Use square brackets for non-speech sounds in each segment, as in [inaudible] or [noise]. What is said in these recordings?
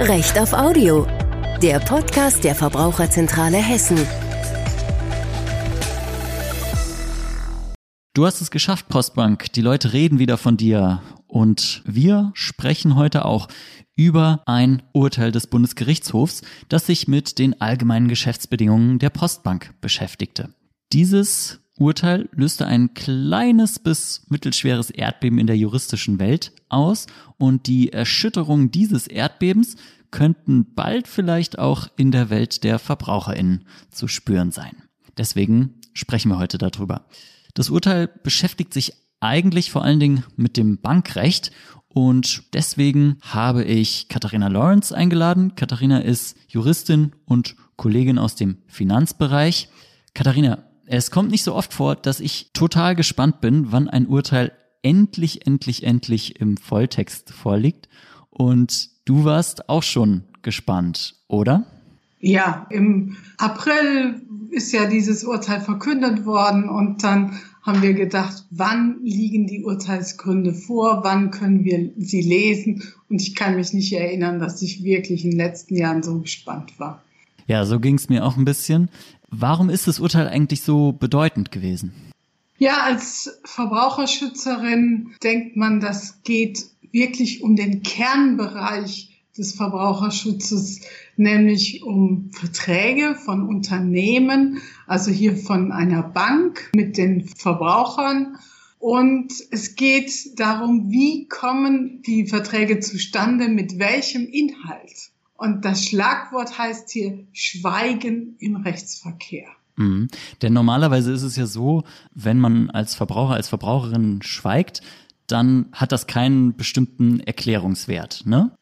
Recht auf Audio, der Podcast der Verbraucherzentrale Hessen. Du hast es geschafft, Postbank. Die Leute reden wieder von dir. Und wir sprechen heute auch über ein Urteil des Bundesgerichtshofs, das sich mit den allgemeinen Geschäftsbedingungen der Postbank beschäftigte. Dieses Urteil löste ein kleines bis mittelschweres Erdbeben in der juristischen Welt aus und die Erschütterung dieses Erdbebens könnten bald vielleicht auch in der Welt der Verbraucherinnen zu spüren sein. Deswegen sprechen wir heute darüber. Das Urteil beschäftigt sich eigentlich vor allen Dingen mit dem Bankrecht und deswegen habe ich Katharina Lawrence eingeladen. Katharina ist Juristin und Kollegin aus dem Finanzbereich. Katharina, es kommt nicht so oft vor, dass ich total gespannt bin, wann ein Urteil endlich, endlich, endlich im Volltext vorliegt. Und du warst auch schon gespannt, oder? Ja, im April ist ja dieses Urteil verkündet worden und dann haben wir gedacht, wann liegen die Urteilsgründe vor, wann können wir sie lesen und ich kann mich nicht erinnern, dass ich wirklich in den letzten Jahren so gespannt war. Ja, so ging es mir auch ein bisschen. Warum ist das Urteil eigentlich so bedeutend gewesen? Ja, als Verbraucherschützerin denkt man, das geht wirklich um den Kernbereich des Verbraucherschutzes, nämlich um Verträge von Unternehmen, also hier von einer Bank mit den Verbrauchern. Und es geht darum, wie kommen die Verträge zustande, mit welchem Inhalt. Und das Schlagwort heißt hier Schweigen im Rechtsverkehr. Mhm. Denn normalerweise ist es ja so, wenn man als Verbraucher, als Verbraucherin schweigt, dann hat das keinen bestimmten Erklärungswert, ne?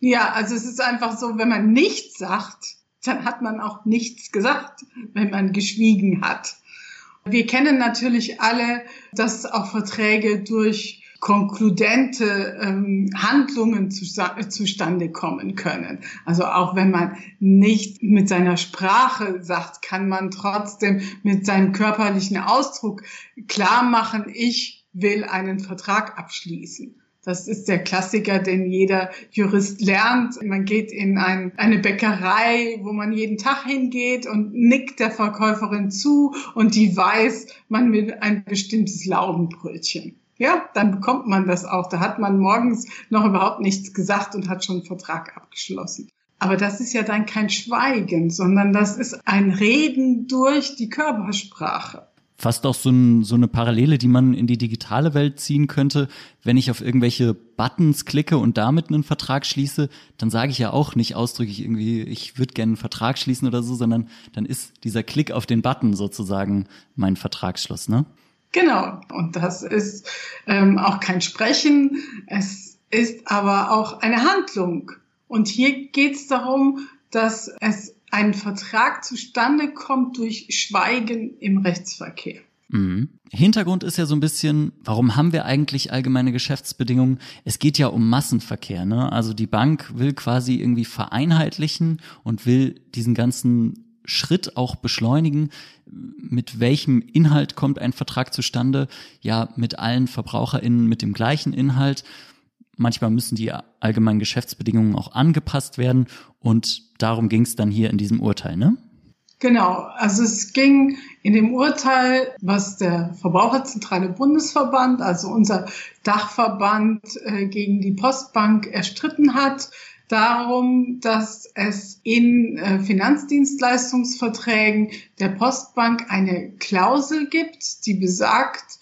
Ja, also es ist einfach so, wenn man nichts sagt, dann hat man auch nichts gesagt, wenn man geschwiegen hat. Wir kennen natürlich alle, dass auch Verträge durch konkludente ähm, Handlungen zu, zustande kommen können. Also auch wenn man nicht mit seiner Sprache sagt, kann man trotzdem mit seinem körperlichen Ausdruck klar machen, ich will einen Vertrag abschließen. Das ist der Klassiker, den jeder Jurist lernt. Man geht in ein, eine Bäckerei, wo man jeden Tag hingeht und nickt der Verkäuferin zu und die weiß, man will ein bestimmtes Laugenbrötchen. Ja, dann bekommt man das auch. Da hat man morgens noch überhaupt nichts gesagt und hat schon einen Vertrag abgeschlossen. Aber das ist ja dann kein Schweigen, sondern das ist ein Reden durch die Körpersprache. Fast auch so, ein, so eine Parallele, die man in die digitale Welt ziehen könnte. Wenn ich auf irgendwelche Buttons klicke und damit einen Vertrag schließe, dann sage ich ja auch nicht ausdrücklich irgendwie, ich würde gerne einen Vertrag schließen oder so, sondern dann ist dieser Klick auf den Button sozusagen mein Vertragsschluss, ne? Genau. Und das ist ähm, auch kein Sprechen, es ist aber auch eine Handlung. Und hier geht es darum, dass es ein Vertrag zustande kommt durch Schweigen im Rechtsverkehr. Mhm. Hintergrund ist ja so ein bisschen, warum haben wir eigentlich allgemeine Geschäftsbedingungen? Es geht ja um Massenverkehr, ne? Also die Bank will quasi irgendwie vereinheitlichen und will diesen ganzen Schritt auch beschleunigen. Mit welchem Inhalt kommt ein Vertrag zustande? Ja, mit allen VerbraucherInnen mit dem gleichen Inhalt. Manchmal müssen die allgemeinen Geschäftsbedingungen auch angepasst werden und darum ging es dann hier in diesem Urteil, ne? Genau, also es ging in dem Urteil, was der Verbraucherzentrale Bundesverband, also unser Dachverband äh, gegen die Postbank erstritten hat, darum, dass es in äh, Finanzdienstleistungsverträgen der Postbank eine Klausel gibt, die besagt,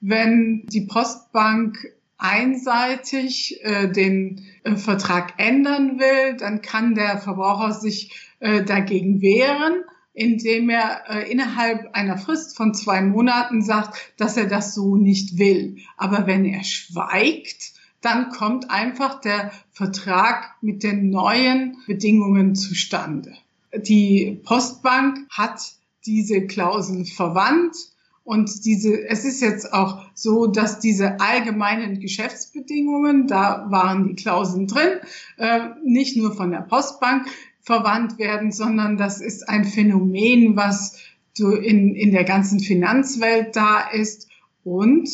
wenn die Postbank einseitig äh, den äh, Vertrag ändern will, dann kann der Verbraucher sich dagegen wehren, indem er innerhalb einer Frist von zwei Monaten sagt, dass er das so nicht will. Aber wenn er schweigt, dann kommt einfach der Vertrag mit den neuen Bedingungen zustande. Die Postbank hat diese Klausel verwandt und diese, es ist jetzt auch so, dass diese allgemeinen Geschäftsbedingungen, da waren die Klauseln drin, äh, nicht nur von der Postbank verwandt werden, sondern das ist ein Phänomen, was in, in der ganzen Finanzwelt da ist. Und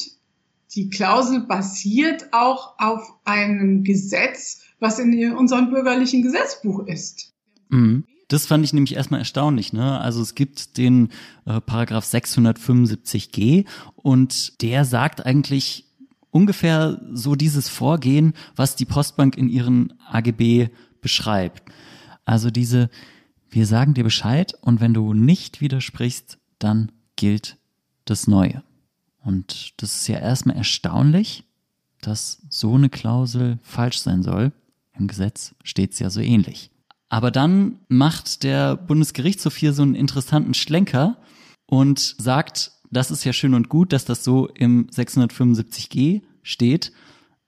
die Klausel basiert auch auf einem Gesetz, was in unserem bürgerlichen Gesetzbuch ist. Mhm. Das fand ich nämlich erstmal erstaunlich. Ne? Also es gibt den äh, Paragraph 675g und der sagt eigentlich ungefähr so dieses Vorgehen, was die Postbank in ihren AGB beschreibt. Also diese, wir sagen dir Bescheid und wenn du nicht widersprichst, dann gilt das Neue. Und das ist ja erstmal erstaunlich, dass so eine Klausel falsch sein soll. Im Gesetz steht es ja so ähnlich. Aber dann macht der Bundesgerichtshof hier so einen interessanten Schlenker und sagt, das ist ja schön und gut, dass das so im 675g steht,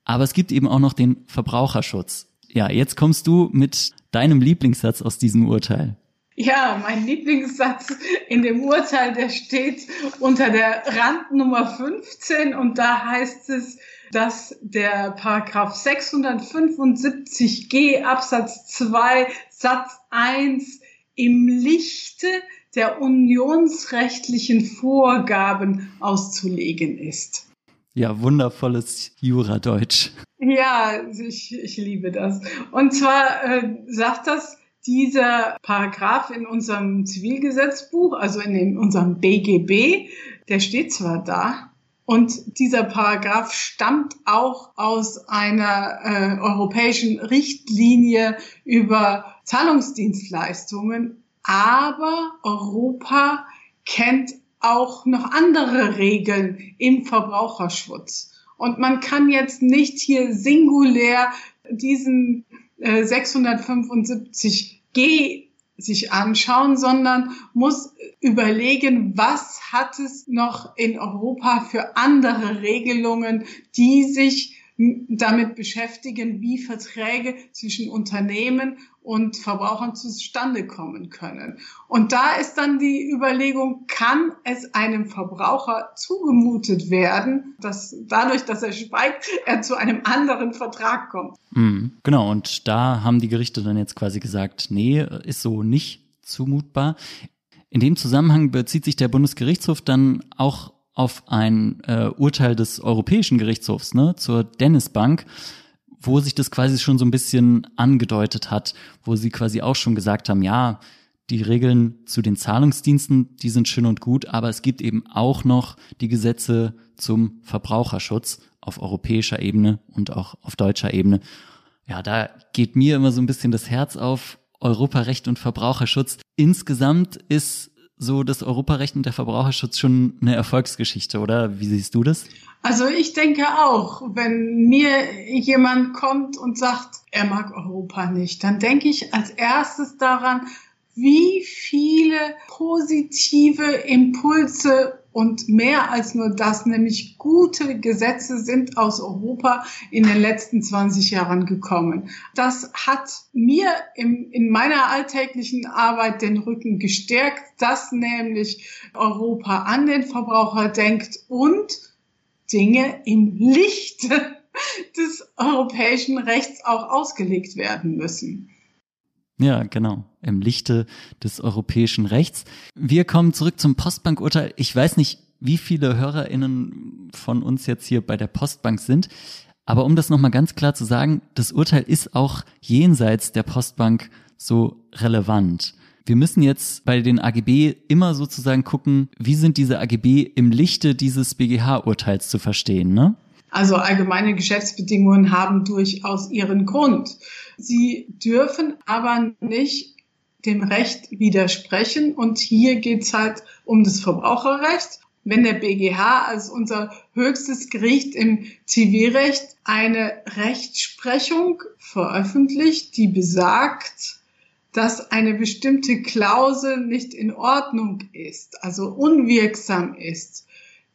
aber es gibt eben auch noch den Verbraucherschutz. Ja, jetzt kommst du mit deinem Lieblingssatz aus diesem Urteil. Ja, mein Lieblingssatz in dem Urteil, der steht unter der Randnummer 15 und da heißt es, dass der Paragraph 675g Absatz 2 Satz 1 im Lichte der unionsrechtlichen Vorgaben auszulegen ist. Ja, wundervolles Juradeutsch. Ja, ich, ich liebe das. Und zwar äh, sagt das dieser Paragraph in unserem Zivilgesetzbuch, also in, unserem BGB, der steht zwar da, und dieser Paragraph stammt auch aus einer äh, europäischen Richtlinie über Zahlungsdienstleistungen, aber Europa kennt auch noch andere Regeln im Verbraucherschutz. Und man kann jetzt nicht hier singulär diesen äh, 675g sich anschauen, sondern muss überlegen, was hat es noch in Europa für andere Regelungen, die sich damit beschäftigen, wie Verträge zwischen Unternehmen und Verbrauchern zustande kommen können. Und da ist dann die Überlegung, kann es einem Verbraucher zugemutet werden, dass dadurch, dass er schweigt, [laughs] er zu einem anderen Vertrag kommt. Mhm, genau, und da haben die Gerichte dann jetzt quasi gesagt, nee, ist so nicht zumutbar. In dem Zusammenhang bezieht sich der Bundesgerichtshof dann auch auf ein äh, Urteil des Europäischen Gerichtshofs, ne, zur Dennis Bank, wo sich das quasi schon so ein bisschen angedeutet hat, wo sie quasi auch schon gesagt haben, ja, die Regeln zu den Zahlungsdiensten, die sind schön und gut, aber es gibt eben auch noch die Gesetze zum Verbraucherschutz auf europäischer Ebene und auch auf deutscher Ebene. Ja, da geht mir immer so ein bisschen das Herz auf. Europarecht und Verbraucherschutz. Insgesamt ist so das Europarecht und der Verbraucherschutz schon eine Erfolgsgeschichte, oder? Wie siehst du das? Also ich denke auch, wenn mir jemand kommt und sagt, er mag Europa nicht, dann denke ich als erstes daran, wie viele positive Impulse und mehr als nur das, nämlich gute Gesetze sind aus Europa in den letzten 20 Jahren gekommen. Das hat mir im, in meiner alltäglichen Arbeit den Rücken gestärkt, dass nämlich Europa an den Verbraucher denkt und Dinge im Lichte [laughs] des europäischen Rechts auch ausgelegt werden müssen. Ja, genau. Im Lichte des europäischen Rechts. Wir kommen zurück zum Postbankurteil. Ich weiß nicht, wie viele HörerInnen von uns jetzt hier bei der Postbank sind. Aber um das nochmal ganz klar zu sagen, das Urteil ist auch jenseits der Postbank so relevant. Wir müssen jetzt bei den AGB immer sozusagen gucken, wie sind diese AGB im Lichte dieses BGH-Urteils zu verstehen, ne? Also allgemeine Geschäftsbedingungen haben durchaus ihren Grund. Sie dürfen aber nicht dem Recht widersprechen. Und hier geht's halt um das Verbraucherrecht. Wenn der BGH als unser höchstes Gericht im Zivilrecht eine Rechtsprechung veröffentlicht, die besagt, dass eine bestimmte Klausel nicht in Ordnung ist, also unwirksam ist,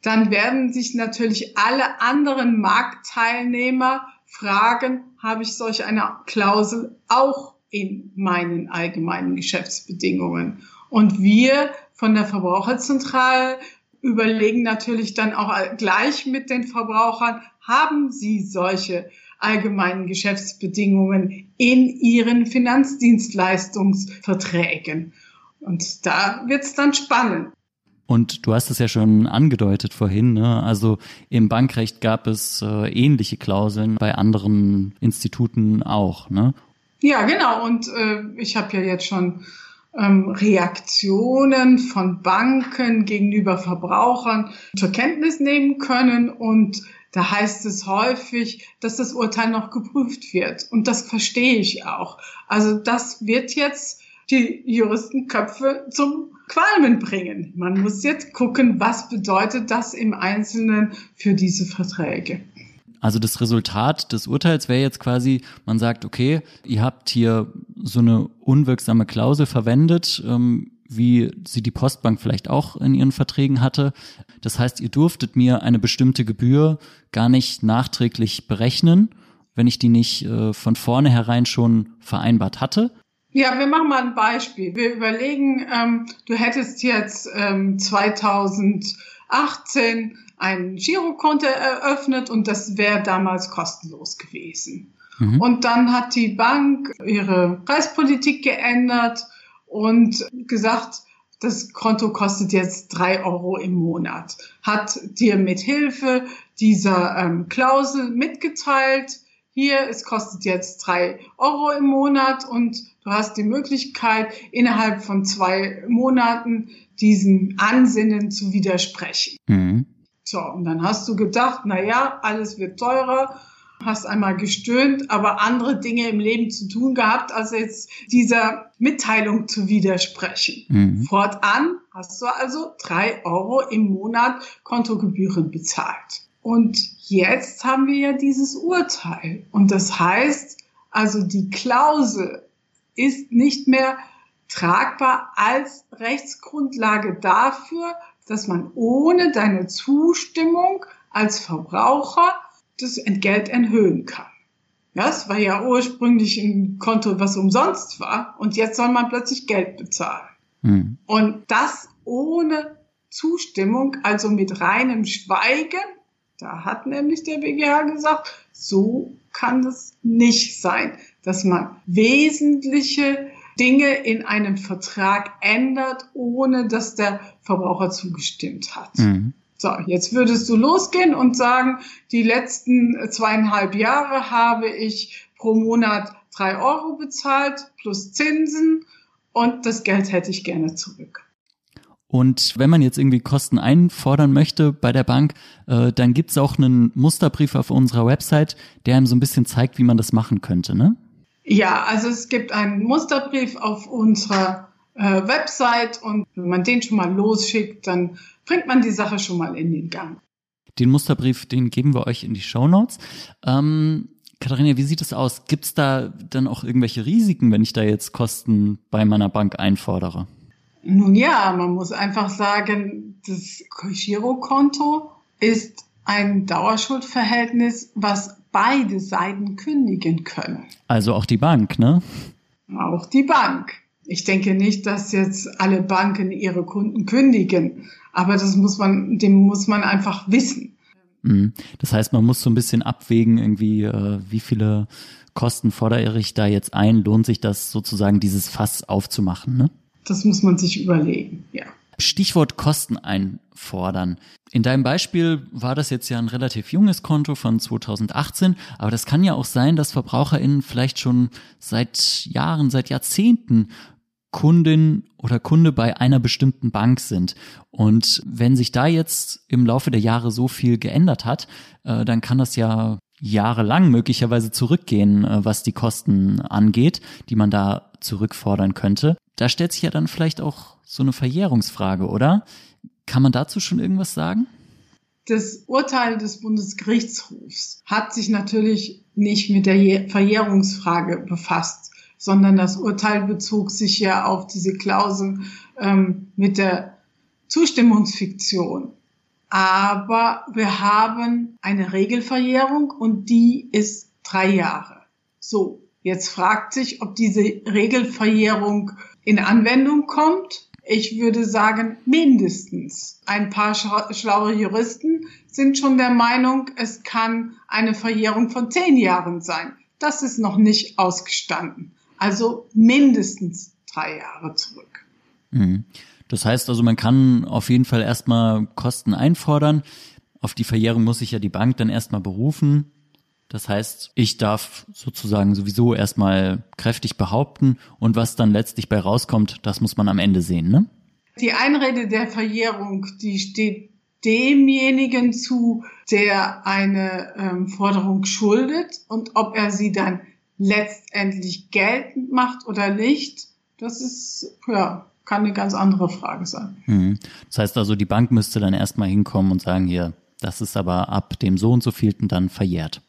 dann werden sich natürlich alle anderen Marktteilnehmer fragen, habe ich solch eine Klausel auch in meinen allgemeinen Geschäftsbedingungen? Und wir von der Verbraucherzentrale überlegen natürlich dann auch gleich mit den Verbrauchern, haben sie solche allgemeinen Geschäftsbedingungen in ihren Finanzdienstleistungsverträgen? Und da wird es dann spannend. Und du hast es ja schon angedeutet vorhin, ne? also im Bankrecht gab es äh, ähnliche Klauseln bei anderen Instituten auch. Ne? Ja, genau. Und äh, ich habe ja jetzt schon ähm, Reaktionen von Banken gegenüber Verbrauchern zur Kenntnis nehmen können. Und da heißt es häufig, dass das Urteil noch geprüft wird. Und das verstehe ich auch. Also das wird jetzt die Juristenköpfe zum Qualmen bringen. Man muss jetzt gucken, was bedeutet das im Einzelnen für diese Verträge. Also das Resultat des Urteils wäre jetzt quasi, man sagt, okay, ihr habt hier so eine unwirksame Klausel verwendet, ähm, wie sie die Postbank vielleicht auch in ihren Verträgen hatte. Das heißt, ihr durftet mir eine bestimmte Gebühr gar nicht nachträglich berechnen, wenn ich die nicht äh, von vornherein schon vereinbart hatte. Ja, wir machen mal ein Beispiel. Wir überlegen, ähm, du hättest jetzt ähm, 2018 ein Girokonto eröffnet und das wäre damals kostenlos gewesen. Mhm. Und dann hat die Bank ihre Preispolitik geändert und gesagt, das Konto kostet jetzt drei Euro im Monat. Hat dir mit Hilfe dieser ähm, Klausel mitgeteilt, hier, es kostet jetzt drei Euro im Monat und du hast die Möglichkeit, innerhalb von zwei Monaten diesen Ansinnen zu widersprechen. Mhm. So, und dann hast du gedacht, na ja, alles wird teurer, hast einmal gestöhnt, aber andere Dinge im Leben zu tun gehabt, als jetzt dieser Mitteilung zu widersprechen. Mhm. Fortan hast du also drei Euro im Monat Kontogebühren bezahlt. Und jetzt haben wir ja dieses Urteil. Und das heißt, also die Klausel ist nicht mehr tragbar als Rechtsgrundlage dafür, dass man ohne deine Zustimmung als Verbraucher das Entgelt erhöhen kann. Das war ja ursprünglich ein Konto, was umsonst war und jetzt soll man plötzlich Geld bezahlen. Mhm. Und das ohne Zustimmung, also mit reinem Schweigen. Da hat nämlich der BGH gesagt, so kann es nicht sein, dass man wesentliche Dinge in einem Vertrag ändert, ohne dass der Verbraucher zugestimmt hat. Mhm. So, jetzt würdest du losgehen und sagen, die letzten zweieinhalb Jahre habe ich pro Monat drei Euro bezahlt plus Zinsen und das Geld hätte ich gerne zurück. Und wenn man jetzt irgendwie Kosten einfordern möchte bei der Bank, äh, dann gibt's auch einen Musterbrief auf unserer Website, der einem so ein bisschen zeigt, wie man das machen könnte, ne? Ja, also es gibt einen Musterbrief auf unserer äh, Website und wenn man den schon mal losschickt, dann bringt man die Sache schon mal in den Gang. Den Musterbrief, den geben wir euch in die Show Notes. Ähm, Katharina, wie sieht es aus? Gibt es da dann auch irgendwelche Risiken, wenn ich da jetzt Kosten bei meiner Bank einfordere? Nun ja, man muss einfach sagen, das Girokonto ist ein Dauerschuldverhältnis, was beide Seiten kündigen können. Also auch die Bank, ne? Auch die Bank. Ich denke nicht, dass jetzt alle Banken ihre Kunden kündigen, aber das muss man, dem muss man einfach wissen. Mhm. Das heißt, man muss so ein bisschen abwägen, irgendwie, äh, wie viele Kosten fordere ich da jetzt ein? Lohnt sich das sozusagen, dieses Fass aufzumachen, ne? Das muss man sich überlegen, ja. Stichwort Kosten einfordern. In deinem Beispiel war das jetzt ja ein relativ junges Konto von 2018, aber das kann ja auch sein, dass VerbraucherInnen vielleicht schon seit Jahren, seit Jahrzehnten Kundin oder Kunde bei einer bestimmten Bank sind. Und wenn sich da jetzt im Laufe der Jahre so viel geändert hat, äh, dann kann das ja jahrelang möglicherweise zurückgehen, äh, was die Kosten angeht, die man da zurückfordern könnte. Da stellt sich ja dann vielleicht auch so eine Verjährungsfrage, oder? Kann man dazu schon irgendwas sagen? Das Urteil des Bundesgerichtshofs hat sich natürlich nicht mit der Verjährungsfrage befasst, sondern das Urteil bezog sich ja auf diese Klausel ähm, mit der Zustimmungsfiktion. Aber wir haben eine Regelverjährung und die ist drei Jahre. So, jetzt fragt sich, ob diese Regelverjährung in Anwendung kommt ich würde sagen, mindestens. Ein paar schlaue Juristen sind schon der Meinung, es kann eine Verjährung von zehn Jahren sein. Das ist noch nicht ausgestanden. Also mindestens drei Jahre zurück. Mhm. Das heißt also, man kann auf jeden Fall erstmal Kosten einfordern. Auf die Verjährung muss sich ja die Bank dann erstmal berufen. Das heißt, ich darf sozusagen sowieso erstmal kräftig behaupten und was dann letztlich bei rauskommt, das muss man am Ende sehen, ne? Die Einrede der Verjährung, die steht demjenigen zu, der eine ähm, Forderung schuldet und ob er sie dann letztendlich geltend macht oder nicht, das ist, ja, kann eine ganz andere Frage sein. Mhm. Das heißt also, die Bank müsste dann erstmal hinkommen und sagen, hier, das ist aber ab dem so und so vielten dann verjährt.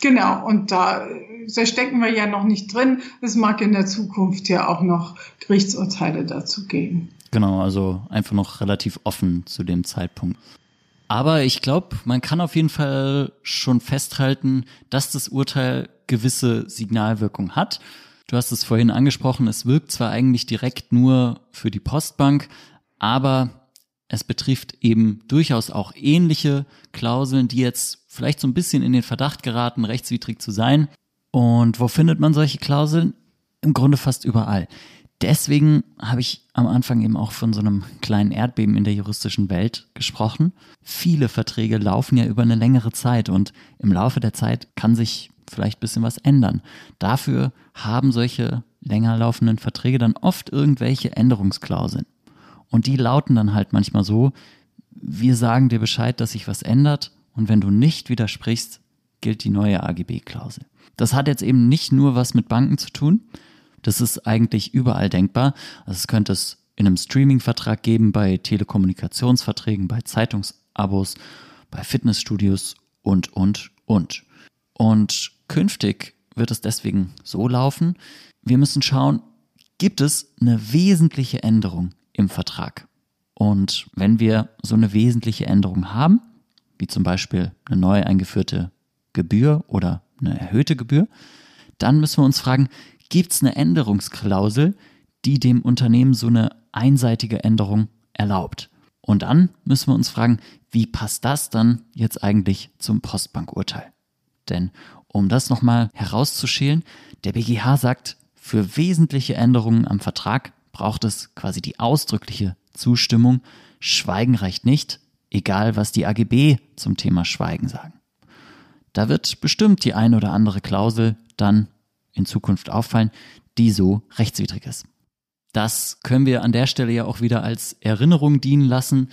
Genau, und da, da stecken wir ja noch nicht drin. Es mag in der Zukunft ja auch noch Gerichtsurteile dazu geben. Genau, also einfach noch relativ offen zu dem Zeitpunkt. Aber ich glaube, man kann auf jeden Fall schon festhalten, dass das Urteil gewisse Signalwirkung hat. Du hast es vorhin angesprochen, es wirkt zwar eigentlich direkt nur für die Postbank, aber es betrifft eben durchaus auch ähnliche Klauseln, die jetzt vielleicht so ein bisschen in den Verdacht geraten, rechtswidrig zu sein. Und wo findet man solche Klauseln? Im Grunde fast überall. Deswegen habe ich am Anfang eben auch von so einem kleinen Erdbeben in der juristischen Welt gesprochen. Viele Verträge laufen ja über eine längere Zeit und im Laufe der Zeit kann sich vielleicht ein bisschen was ändern. Dafür haben solche länger laufenden Verträge dann oft irgendwelche Änderungsklauseln. Und die lauten dann halt manchmal so, wir sagen dir Bescheid, dass sich was ändert und wenn du nicht widersprichst, gilt die neue AGB-Klausel. Das hat jetzt eben nicht nur was mit Banken zu tun, das ist eigentlich überall denkbar. Also es könnte es in einem Streaming-Vertrag geben, bei Telekommunikationsverträgen, bei Zeitungsabos, bei Fitnessstudios und, und, und. Und künftig wird es deswegen so laufen, wir müssen schauen, gibt es eine wesentliche Änderung im Vertrag? Und wenn wir so eine wesentliche Änderung haben, wie zum Beispiel eine neu eingeführte Gebühr oder eine erhöhte Gebühr, dann müssen wir uns fragen, gibt es eine Änderungsklausel, die dem Unternehmen so eine einseitige Änderung erlaubt. Und dann müssen wir uns fragen, wie passt das dann jetzt eigentlich zum Postbankurteil? Denn um das nochmal herauszuschälen, der BGH sagt, für wesentliche Änderungen am Vertrag braucht es quasi die ausdrückliche Zustimmung. Schweigen reicht nicht, egal was die AGB zum Thema Schweigen sagen. Da wird bestimmt die ein oder andere Klausel dann in Zukunft auffallen, die so rechtswidrig ist. Das können wir an der Stelle ja auch wieder als Erinnerung dienen lassen.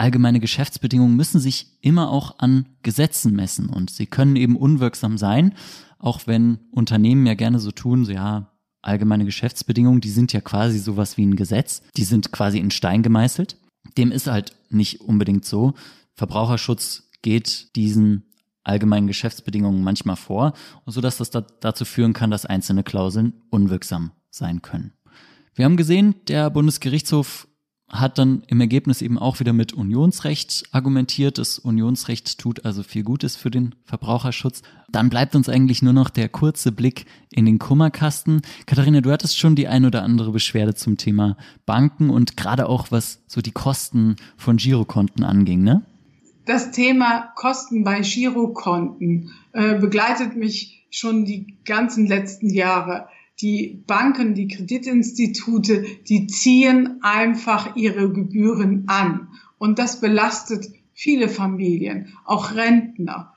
Allgemeine Geschäftsbedingungen müssen sich immer auch an Gesetzen messen und sie können eben unwirksam sein, auch wenn Unternehmen ja gerne so tun, so ja, allgemeine Geschäftsbedingungen, die sind ja quasi sowas wie ein Gesetz, die sind quasi in Stein gemeißelt. Dem ist halt nicht unbedingt so. Verbraucherschutz geht diesen allgemeinen Geschäftsbedingungen manchmal vor, sodass das da, dazu führen kann, dass einzelne Klauseln unwirksam sein können. Wir haben gesehen, der Bundesgerichtshof hat dann im Ergebnis eben auch wieder mit Unionsrecht argumentiert. Das Unionsrecht tut also viel Gutes für den Verbraucherschutz. Dann bleibt uns eigentlich nur noch der kurze Blick in den Kummerkasten. Katharina, du hattest schon die ein oder andere Beschwerde zum Thema Banken und gerade auch was so die Kosten von Girokonten anging, ne? Das Thema Kosten bei Girokonten äh, begleitet mich schon die ganzen letzten Jahre. Die Banken, die Kreditinstitute, die ziehen einfach ihre Gebühren an. Und das belastet viele Familien, auch Rentner.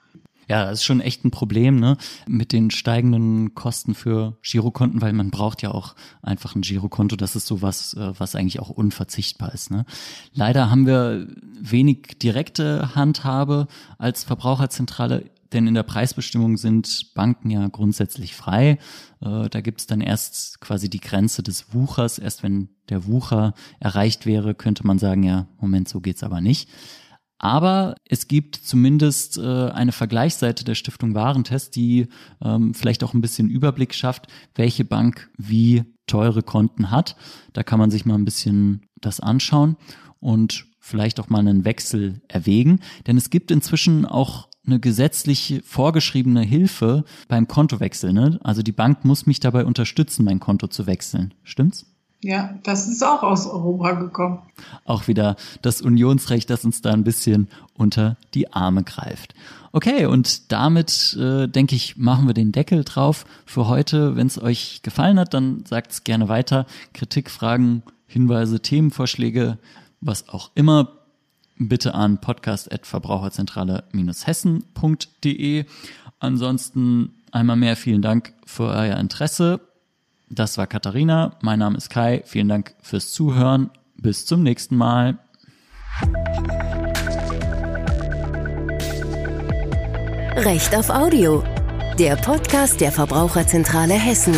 Ja, das ist schon echt ein Problem, ne? Mit den steigenden Kosten für Girokonten, weil man braucht ja auch einfach ein Girokonto. Das ist sowas, äh, was eigentlich auch unverzichtbar ist, ne? Leider haben wir wenig direkte Handhabe als Verbraucherzentrale, denn in der Preisbestimmung sind Banken ja grundsätzlich frei. Äh, da gibt's dann erst quasi die Grenze des Wuchers. Erst wenn der Wucher erreicht wäre, könnte man sagen, ja, Moment, so geht's aber nicht. Aber es gibt zumindest äh, eine Vergleichsseite der Stiftung Warentest, die ähm, vielleicht auch ein bisschen Überblick schafft, welche Bank wie teure Konten hat. Da kann man sich mal ein bisschen das anschauen und vielleicht auch mal einen Wechsel erwägen. Denn es gibt inzwischen auch eine gesetzlich vorgeschriebene Hilfe beim Kontowechsel. Ne? Also die Bank muss mich dabei unterstützen, mein Konto zu wechseln. Stimmt's? Ja, das ist auch aus Europa gekommen. Auch wieder das Unionsrecht, das uns da ein bisschen unter die Arme greift. Okay, und damit äh, denke ich, machen wir den Deckel drauf für heute. Wenn es euch gefallen hat, dann sagt es gerne weiter. Kritik, Fragen, Hinweise, Themenvorschläge, was auch immer, bitte an podcast.verbraucherzentrale-hessen.de. Ansonsten einmal mehr vielen Dank für euer Interesse. Das war Katharina, mein Name ist Kai. Vielen Dank fürs Zuhören. Bis zum nächsten Mal. Recht auf Audio. Der Podcast der Verbraucherzentrale Hessen.